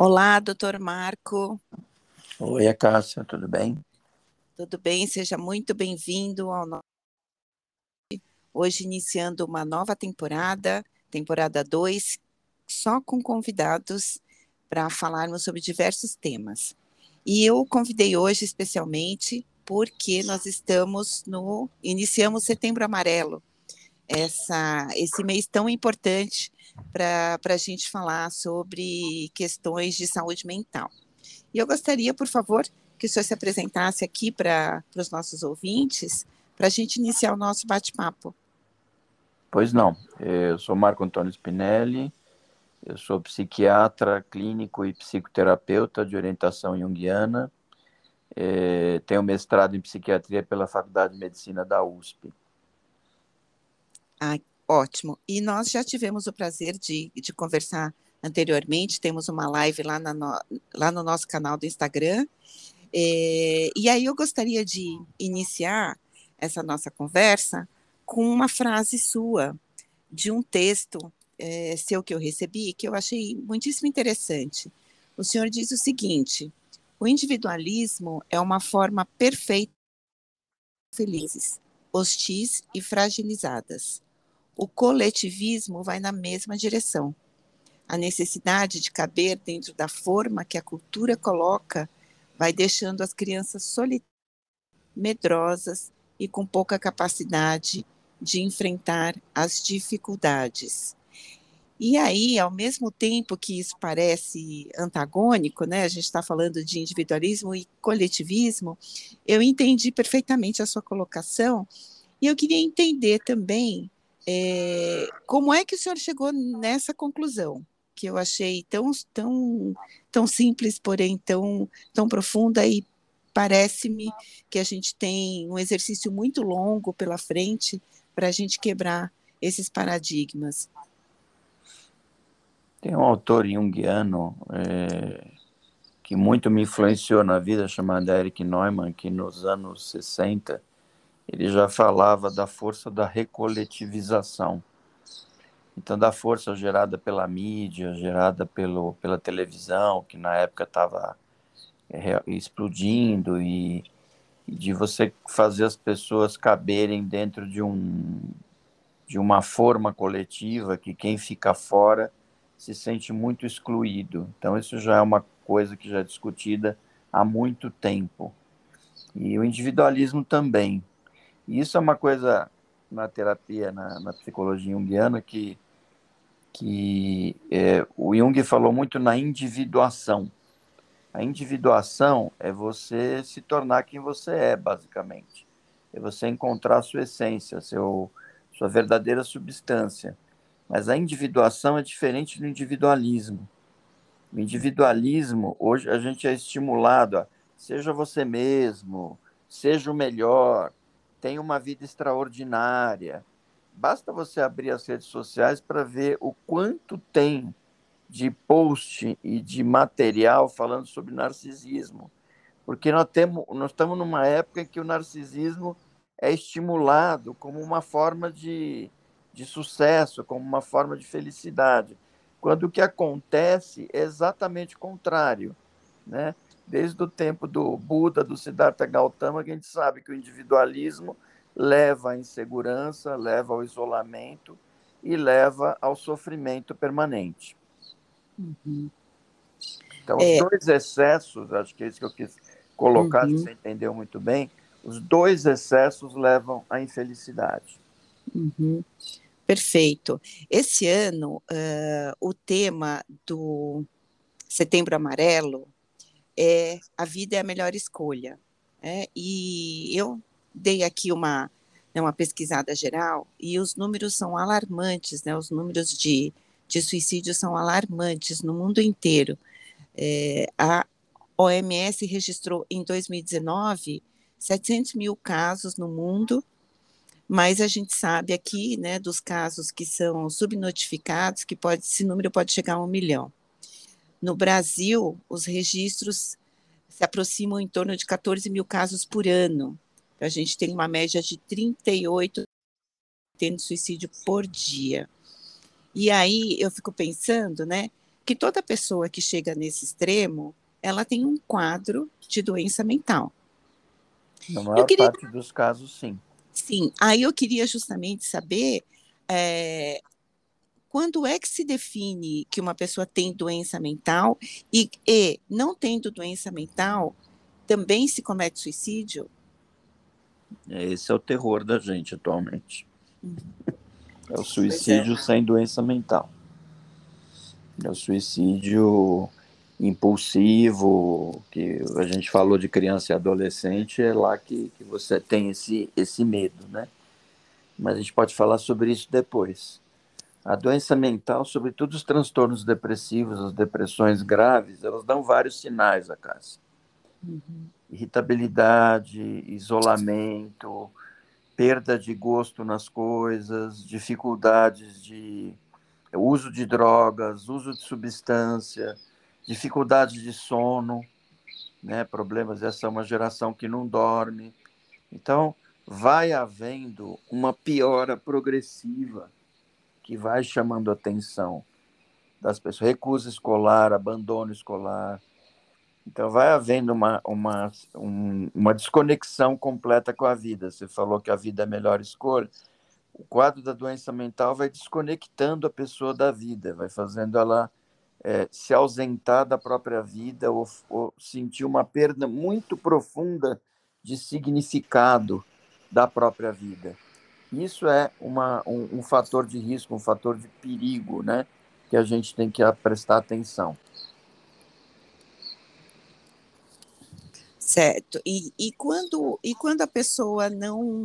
Olá, doutor Marco. Oi, Cássia, tudo bem? Tudo bem, seja muito bem-vindo ao nosso. Hoje iniciando uma nova temporada, temporada 2, só com convidados para falarmos sobre diversos temas. E eu convidei hoje especialmente porque nós estamos no iniciamos Setembro Amarelo, essa esse mês tão importante para a gente falar sobre questões de saúde mental. E eu gostaria, por favor, que o senhor se apresentasse aqui para os nossos ouvintes, para a gente iniciar o nosso bate-papo. Pois não, eu sou Marco Antônio Spinelli, eu sou psiquiatra, clínico e psicoterapeuta de orientação junguiana, é, tenho mestrado em psiquiatria pela Faculdade de Medicina da USP. Ah, ótimo. E nós já tivemos o prazer de, de conversar anteriormente, temos uma live lá, no, lá no nosso canal do Instagram. É, e aí eu gostaria de iniciar essa nossa conversa com uma frase sua, de um texto é, seu que eu recebi, que eu achei muitíssimo interessante. O senhor diz o seguinte: o individualismo é uma forma perfeita de felizes, hostis e fragilizadas. O coletivismo vai na mesma direção. A necessidade de caber dentro da forma que a cultura coloca vai deixando as crianças solitárias, medrosas e com pouca capacidade de enfrentar as dificuldades. E aí, ao mesmo tempo que isso parece antagônico, né, a gente está falando de individualismo e coletivismo, eu entendi perfeitamente a sua colocação e eu queria entender também é, como é que o senhor chegou nessa conclusão, que eu achei tão, tão, tão simples, porém tão, tão profunda e parece-me que a gente tem um exercício muito longo pela frente para a gente quebrar esses paradigmas. Tem um autor junguiano é, que muito me influenciou na vida, chamado Eric Neumann, que nos anos 60 ele já falava da força da recoletivização. Então, da força gerada pela mídia, gerada pelo, pela televisão, que na época estava é, explodindo, e, e, de você fazer as pessoas caberem dentro de, um, de uma forma coletiva, que quem fica fora se sente muito excluído. Então, isso já é uma coisa que já é discutida há muito tempo. E o individualismo também. E isso é uma coisa na terapia, na, na psicologia junguiana, que, que é, o Jung falou muito na individuação. A individuação é você se tornar quem você é, basicamente. É você encontrar a sua essência, seu, sua verdadeira substância. Mas a individuação é diferente do individualismo. O individualismo, hoje a gente é estimulado a seja você mesmo, seja o melhor, tem uma vida extraordinária. Basta você abrir as redes sociais para ver o quanto tem de post e de material falando sobre narcisismo. Porque nós, temos, nós estamos numa época em que o narcisismo é estimulado como uma forma de, de sucesso, como uma forma de felicidade, quando o que acontece é exatamente o contrário. Né? Desde o tempo do Buda, do Siddhartha Gautama, que a gente sabe que o individualismo leva à insegurança, leva ao isolamento e leva ao sofrimento permanente. Uhum. Então, é. os dois excessos, acho que é isso que eu quis colocar, uhum. você entendeu muito bem, os dois excessos levam à infelicidade. Uhum. Perfeito. Esse ano, uh, o tema do Setembro Amarelo é a vida é a melhor escolha. É, e eu dei aqui uma, né, uma pesquisada geral e os números são alarmantes, né, os números de, de suicídio são alarmantes no mundo inteiro. É, a OMS registrou em 2019 700 mil casos no mundo, mas a gente sabe aqui, né, dos casos que são subnotificados, que pode, esse número pode chegar a um milhão. No Brasil, os registros se aproximam em torno de 14 mil casos por ano. A gente tem uma média de 38 tendo suicídio por dia. E aí eu fico pensando, né, que toda pessoa que chega nesse extremo, ela tem um quadro de doença mental. Na maior queria... parte dos casos, sim. Sim, aí eu queria justamente saber é, quando é que se define que uma pessoa tem doença mental e, e não tendo doença mental, também se comete suicídio? Esse é o terror da gente atualmente. Uhum. É o suicídio é. sem doença mental. É o suicídio impulsivo, que a gente falou de criança e adolescente, é lá que, que você tem esse, esse medo, né? Mas a gente pode falar sobre isso depois. A doença mental, sobretudo os transtornos depressivos, as depressões graves, elas dão vários sinais a casa. Uhum. Irritabilidade, isolamento, perda de gosto nas coisas, dificuldades de uso de drogas, uso de substância, dificuldades de sono, né, problemas. Essa é uma geração que não dorme. Então, vai havendo uma piora progressiva que vai chamando a atenção das pessoas. Recusa escolar, abandono escolar. Então, vai havendo uma, uma, um, uma desconexão completa com a vida. Você falou que a vida é a melhor escolha. O quadro da doença mental vai desconectando a pessoa da vida, vai fazendo ela é, se ausentar da própria vida ou, ou sentir uma perda muito profunda de significado da própria vida. Isso é uma, um, um, fator de risco, um fator de perigo, né? Que a gente tem que prestar atenção. Certo. E, e, quando, e quando a pessoa não,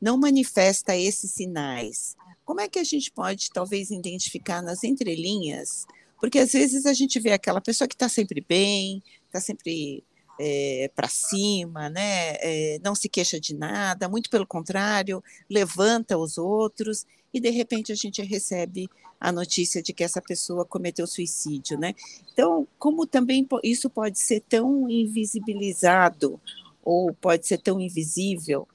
não manifesta esses sinais, como é que a gente pode, talvez, identificar nas entrelinhas? Porque às vezes a gente vê aquela pessoa que está sempre bem, está sempre é, eh, para cima, né? É, não se queixa de nada, muito pelo contrário, levanta os outros e de repente a gente recebe a notícia de que essa pessoa cometeu suicídio, né? Então, como também isso pode ser tão invisibilizado ou pode ser tão invisível,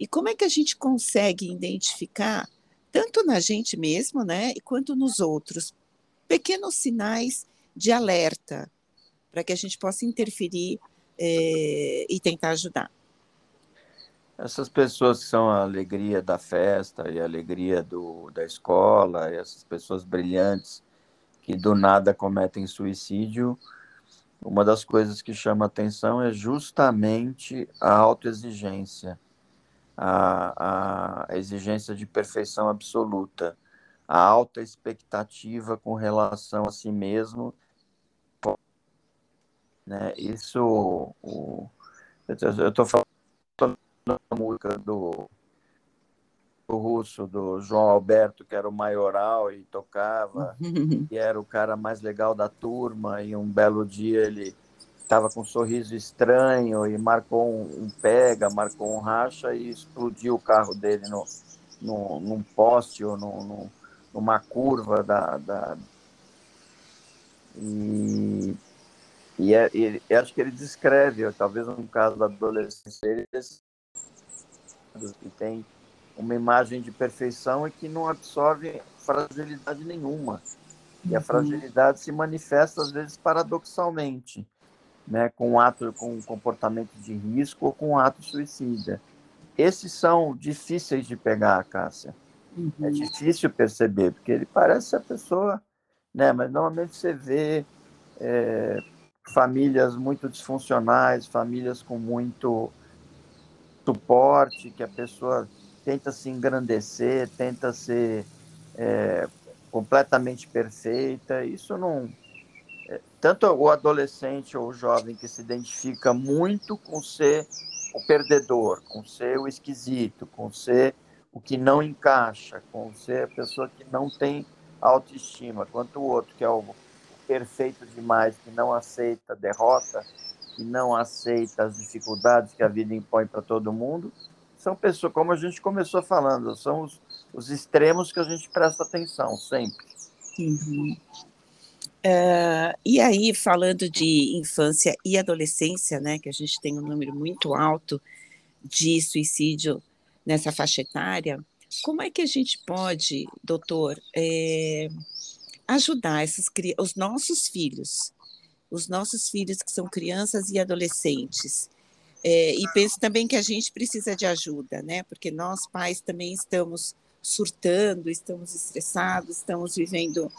e como é que a gente consegue identificar tanto na gente mesmo, né, quanto nos outros, pequenos sinais de alerta para que a gente possa interferir é, e tentar ajudar. Essas pessoas que são a alegria da festa e a alegria do, da escola, essas pessoas brilhantes que do nada cometem suicídio, uma das coisas que chama atenção é justamente a autoexigência, a, a exigência de perfeição absoluta, a alta expectativa com relação a si mesmo né? Isso, o, eu estou falando da música do, do russo, do João Alberto, que era o maioral e tocava, e era o cara mais legal da turma, e um belo dia ele estava com um sorriso estranho e marcou um, um, pega, marcou um racha e explodiu o carro dele no, no, num poste ou no, no, numa curva da, da... E e, é, e acho que ele descreve, talvez um caso da adolescência, que tem uma imagem de perfeição e que não absorve fragilidade nenhuma. E a uhum. fragilidade se manifesta, às vezes, paradoxalmente, né, com um ato, com um comportamento de risco ou com um ato suicida. Esses são difíceis de pegar, Cássia. É uhum. É difícil perceber, porque ele parece a pessoa, né, mas normalmente você vê é, famílias muito disfuncionais, famílias com muito suporte, que a pessoa tenta se engrandecer, tenta ser é, completamente perfeita. Isso não. É, tanto o adolescente ou o jovem que se identifica muito com ser o perdedor, com ser o esquisito, com ser o que não encaixa, com ser a pessoa que não tem autoestima, quanto o outro, que é o perfeito demais, que não aceita derrota, que não aceita as dificuldades que a vida impõe para todo mundo, são pessoas, como a gente começou falando, são os, os extremos que a gente presta atenção sempre. Uhum. Uh, e aí, falando de infância e adolescência, né, que a gente tem um número muito alto de suicídio nessa faixa etária, como é que a gente pode, doutor, é, ajudar esses, os nossos filhos, os nossos filhos que são crianças e adolescentes. É, e penso também que a gente precisa de ajuda, né? Porque nós pais também estamos surtando, estamos estressados, estamos vivendo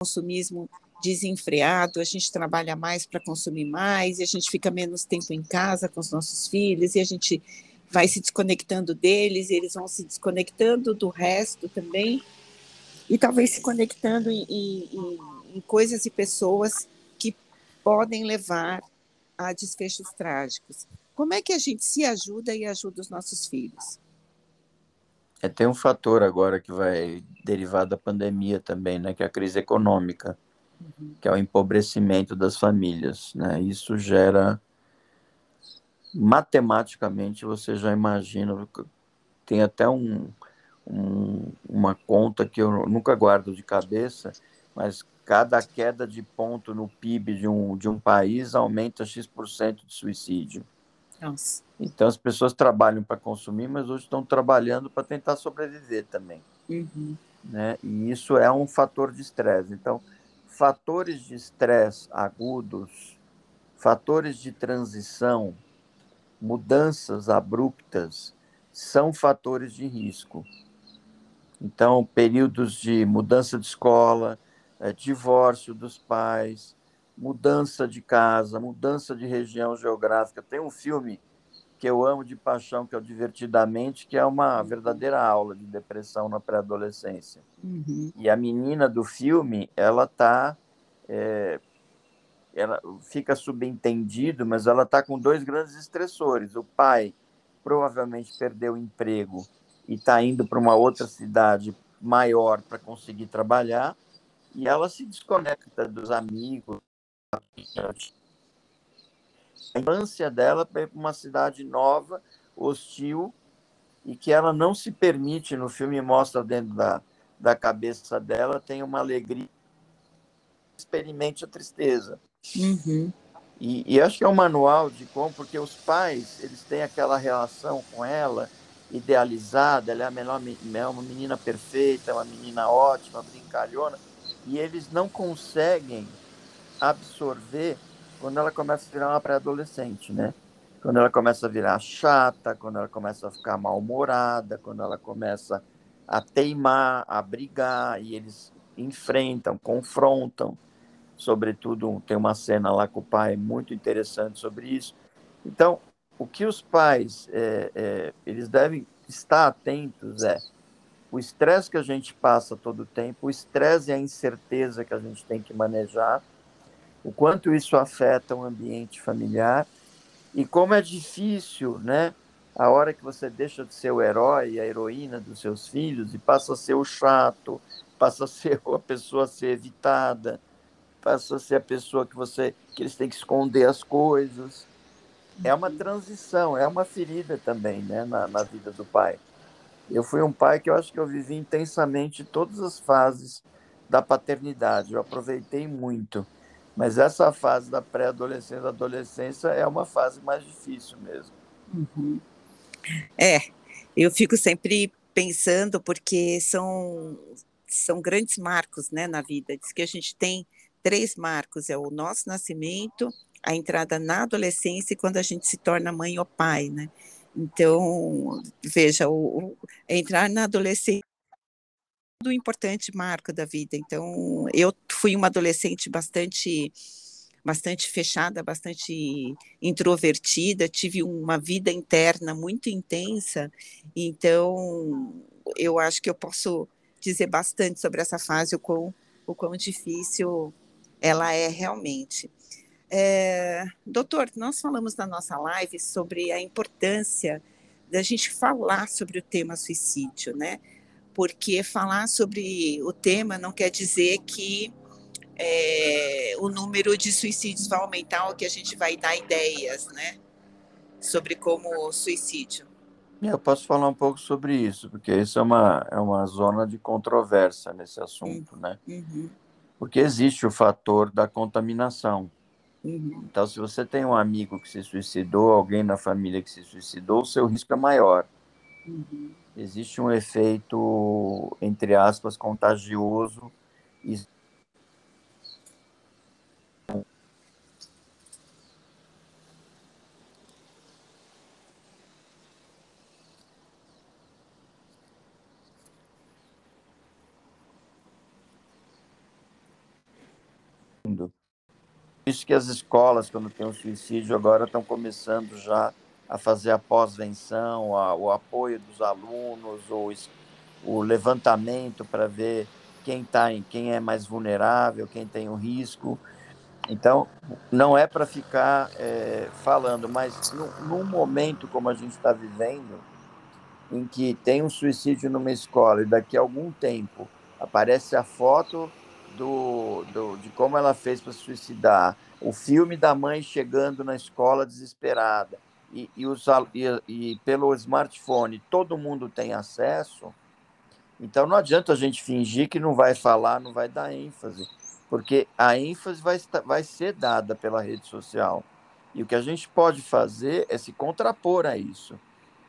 consumismo desenfreado, a gente trabalha mais para consumir mais, e a gente fica menos tempo em casa com os nossos filhos, e a gente vai se desconectando deles, e eles vão se desconectando do resto também, e talvez se conectando em, em, em coisas e pessoas que podem levar a desfechos trágicos. Como é que a gente se ajuda e ajuda os nossos filhos? É, tem um fator agora que vai derivar da pandemia também, né, que é a crise econômica, uhum. que é o empobrecimento das famílias. Né? Isso gera, matematicamente, você já imagina, tem até um, um, uma conta que eu nunca guardo de cabeça, mas cada queda de ponto no PIB de um, de um país aumenta X% de suicídio. Nossa. Então as pessoas trabalham para consumir, mas hoje estão trabalhando para tentar sobreviver também. Uhum. Né? E isso é um fator de estresse. Então, fatores de estresse agudos, fatores de transição, mudanças abruptas, são fatores de risco. Então, períodos de mudança de escola, é, divórcio dos pais, mudança de casa, mudança de região geográfica. Tem um filme que eu amo de paixão, que é o Divertidamente, que é uma verdadeira aula de depressão na pré-adolescência. Uhum. E a menina do filme, ela tá, é, ela fica subentendido, mas ela tá com dois grandes estressores. O pai provavelmente perdeu o emprego e está indo para uma outra cidade maior para conseguir trabalhar, e ela se desconecta dos amigos, a infância dela para uma cidade nova, hostil, e que ela não se permite, no filme mostra dentro da, da cabeça dela, tem uma alegria, experimente a tristeza. Uhum. E, e, acho que é um manual de como, porque os pais, eles têm aquela relação com ela, idealizada, ela é, a melhor, é uma menina perfeita, uma menina ótima, brincalhona, e eles não conseguem absorver quando ela começa a virar uma pré-adolescente, né? Quando ela começa a virar chata, quando ela começa a ficar mal-humorada, quando ela começa a teimar, a brigar, e eles enfrentam, confrontam. Sobretudo, tem uma cena lá com o pai muito interessante sobre isso. Então, o que os pais é, é, eles devem estar atentos é o estresse que a gente passa todo o tempo, o estresse e a incerteza que a gente tem que manejar, o quanto isso afeta o ambiente familiar e como é difícil, né? A hora que você deixa de ser o herói, a heroína dos seus filhos e passa a ser o chato, passa a ser a pessoa a ser evitada, passa a ser a pessoa que você que eles têm que esconder as coisas. É uma transição, é uma ferida também, né, na, na vida do pai. Eu fui um pai que eu acho que eu vivi intensamente todas as fases da paternidade. Eu aproveitei muito mas essa fase da pré-adolescência, adolescência é uma fase mais difícil mesmo. Uhum. É, eu fico sempre pensando porque são são grandes marcos, né, na vida. Diz que a gente tem três marcos: é o nosso nascimento, a entrada na adolescência e quando a gente se torna mãe ou pai, né? Então, veja, o, o entrar na adolescência um importante marco da vida. Então, eu fui uma adolescente bastante bastante fechada, bastante introvertida, tive uma vida interna muito intensa. Então, eu acho que eu posso dizer bastante sobre essa fase, o quão, o quão difícil ela é realmente. É, doutor, nós falamos na nossa live sobre a importância da gente falar sobre o tema suicídio, né? porque falar sobre o tema não quer dizer que é, o número de suicídios vai aumentar ou que a gente vai dar ideias, né, sobre como o suicídio. Eu posso falar um pouco sobre isso, porque isso é uma, é uma zona de controvérsia nesse assunto, uhum. né? Uhum. Porque existe o fator da contaminação. Uhum. Então, se você tem um amigo que se suicidou, alguém na família que se suicidou, o seu risco é maior. Uhum existe um efeito, entre aspas, contagioso Isso isso que as escolas, quando tem um suicídio, agora estão começando já a fazer a pós-venção, o apoio dos alunos, o, o levantamento para ver quem tá em, quem é mais vulnerável, quem tem um risco. Então, não é para ficar é, falando, mas num, num momento como a gente está vivendo, em que tem um suicídio numa escola e daqui a algum tempo aparece a foto do, do, de como ela fez para se suicidar, o filme da mãe chegando na escola desesperada, e, e, os, e, e pelo smartphone todo mundo tem acesso, então não adianta a gente fingir que não vai falar, não vai dar ênfase, porque a ênfase vai, vai ser dada pela rede social. E o que a gente pode fazer é se contrapor a isso.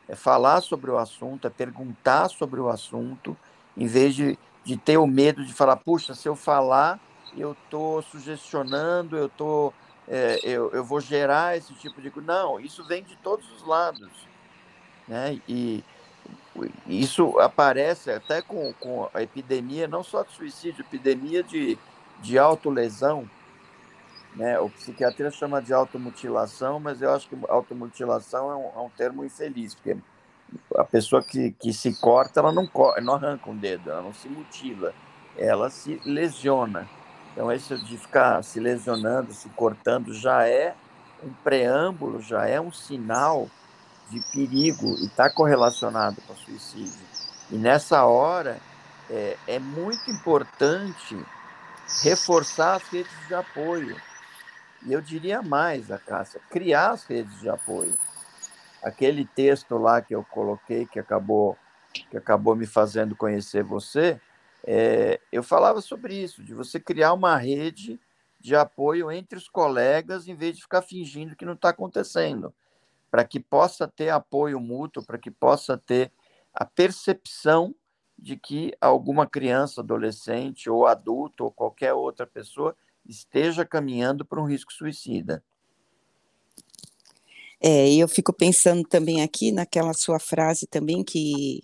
É falar sobre o assunto, é perguntar sobre o assunto, em vez de de ter o medo de falar, puxa, se eu falar, eu estou sugestionando, eu, tô, é, eu, eu vou gerar esse tipo de coisa. Não, isso vem de todos os lados. Né? E isso aparece até com, com a epidemia, não só de suicídio, epidemia de, de autolesão. Né? O psiquiatra chama de automutilação, mas eu acho que automutilação é um, é um termo infeliz, porque a pessoa que, que se corta, ela não, não arranca um dedo, ela não se mutila, ela se lesiona. Então, isso de ficar se lesionando, se cortando, já é um preâmbulo, já é um sinal de perigo e está correlacionado com suicídio. E nessa hora, é, é muito importante reforçar as redes de apoio. E eu diria mais, a Cássia, criar as redes de apoio aquele texto lá que eu coloquei, que acabou, que acabou me fazendo conhecer você, é, eu falava sobre isso, de você criar uma rede de apoio entre os colegas, em vez de ficar fingindo que não está acontecendo, para que possa ter apoio mútuo, para que possa ter a percepção de que alguma criança, adolescente ou adulto ou qualquer outra pessoa esteja caminhando para um risco suicida. É, e eu fico pensando também aqui naquela sua frase também que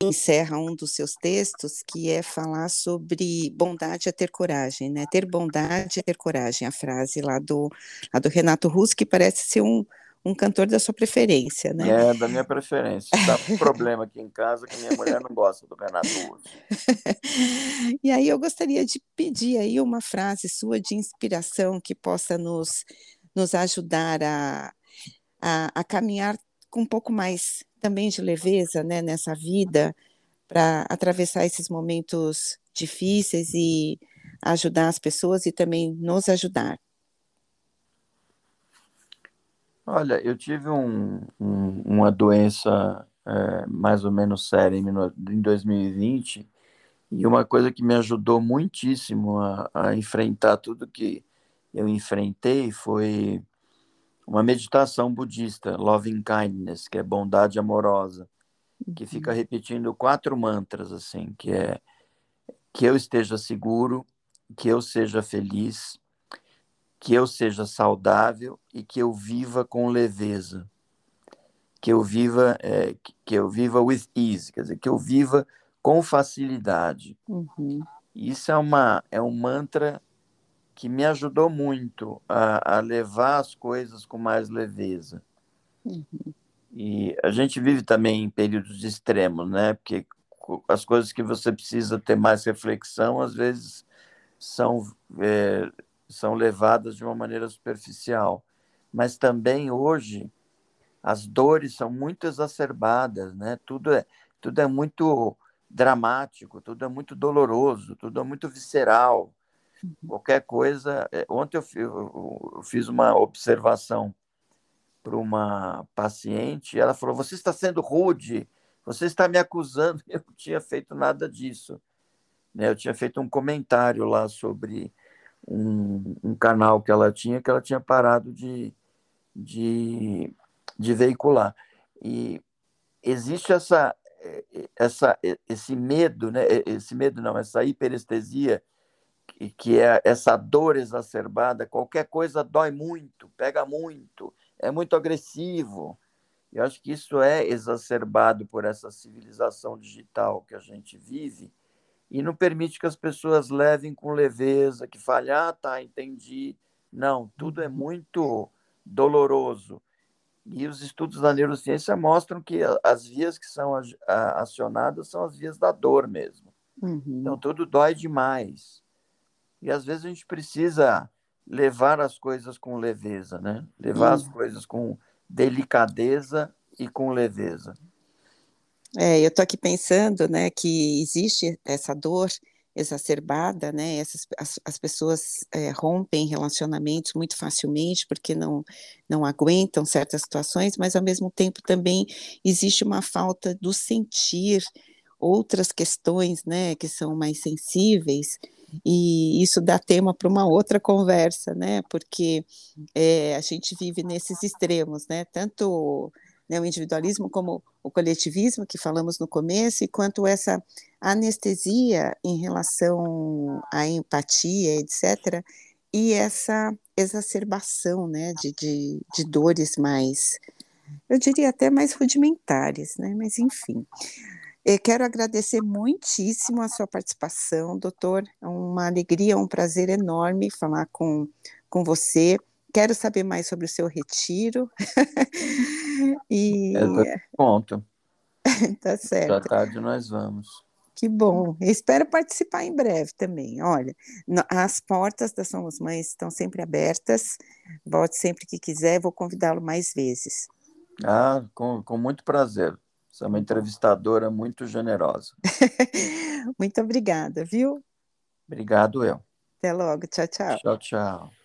encerra um dos seus textos, que é falar sobre bondade é ter coragem, né? Ter bondade é ter coragem, a frase lá do, a do Renato Russo, que parece ser um, um cantor da sua preferência, né? É, da minha preferência. Tá um problema aqui em casa que minha mulher não gosta do Renato Russo. e aí eu gostaria de pedir aí uma frase sua de inspiração que possa nos, nos ajudar a, a, a caminhar com um pouco mais também de leveza né, nessa vida, para atravessar esses momentos difíceis e ajudar as pessoas e também nos ajudar. Olha, eu tive um, um, uma doença é, mais ou menos séria em, em 2020 e uma coisa que me ajudou muitíssimo a, a enfrentar tudo que eu enfrentei foi uma meditação budista, Loving Kindness, que é bondade amorosa, que fica uhum. repetindo quatro mantras assim, que é que eu esteja seguro, que eu seja feliz, que eu seja saudável e que eu viva com leveza, que eu viva é, que eu viva with ease, quer dizer, que eu viva com facilidade. Uhum. Isso é uma é um mantra que me ajudou muito a, a levar as coisas com mais leveza. Uhum. E a gente vive também em períodos extremos, né? Porque as coisas que você precisa ter mais reflexão, às vezes são, é, são levadas de uma maneira superficial. Mas também hoje as dores são muito exacerbadas, né? Tudo é, tudo é muito dramático, tudo é muito doloroso, tudo é muito visceral. Qualquer coisa. É, ontem eu, fiz uma observação para uma paciente ela falou: Você está sendo rude, você está me acusando. Eu não tinha feito nada disso. Né? Eu tinha feito um comentário lá sobre um, um canal que ela tinha, que ela tinha parado de, de, de veicular. E existe essa, é, é, essa, esse medo, né? esse medo não, essa hiperestesia, que, que é essa dor exacerbada, qualquer coisa dói muito, pega muito, é muito agressivo. Eu acho que isso é exacerbado por essa civilização digital que a gente vive e não permite que as pessoas levem com leveza, que falem, ah, tá, entendi. Não, tudo é muito doloroso. E os estudos da neurociência mostram que as vias que são acionadas são as vias da dor mesmo. Uhum. Então, tudo dói demais. E às vezes a gente precisa levar as coisas com leveza, né? Levar uhum. as coisas com delicadeza e com leveza. É, eu estou aqui pensando, né, que existe essa dor exacerbada, né, essas, as, as pessoas é, rompem relacionamentos muito facilmente porque não, não aguentam certas situações, mas ao mesmo tempo também existe uma falta do sentir outras questões, né, que são mais sensíveis, e isso dá tema para uma outra conversa, né? Porque é, a gente vive nesses extremos, né? Tanto né, o individualismo como o coletivismo que falamos no começo, e quanto essa anestesia em relação à empatia, etc., e essa exacerbação né, de, de, de dores mais, eu diria até mais rudimentares, né? Mas enfim. Eu quero agradecer muitíssimo a sua participação, doutor. É uma alegria, um prazer enorme falar com, com você. Quero saber mais sobre o seu retiro. e... É, ponto. tá certo. À tarde nós vamos. Que bom. Eu espero participar em breve também. Olha, as portas da Somos Mães estão sempre abertas. Volte sempre que quiser, vou convidá-lo mais vezes. Ah, com, com muito prazer. Você é uma entrevistadora muito generosa. muito obrigada, viu? Obrigado eu. Até logo. Tchau, tchau. Tchau, tchau.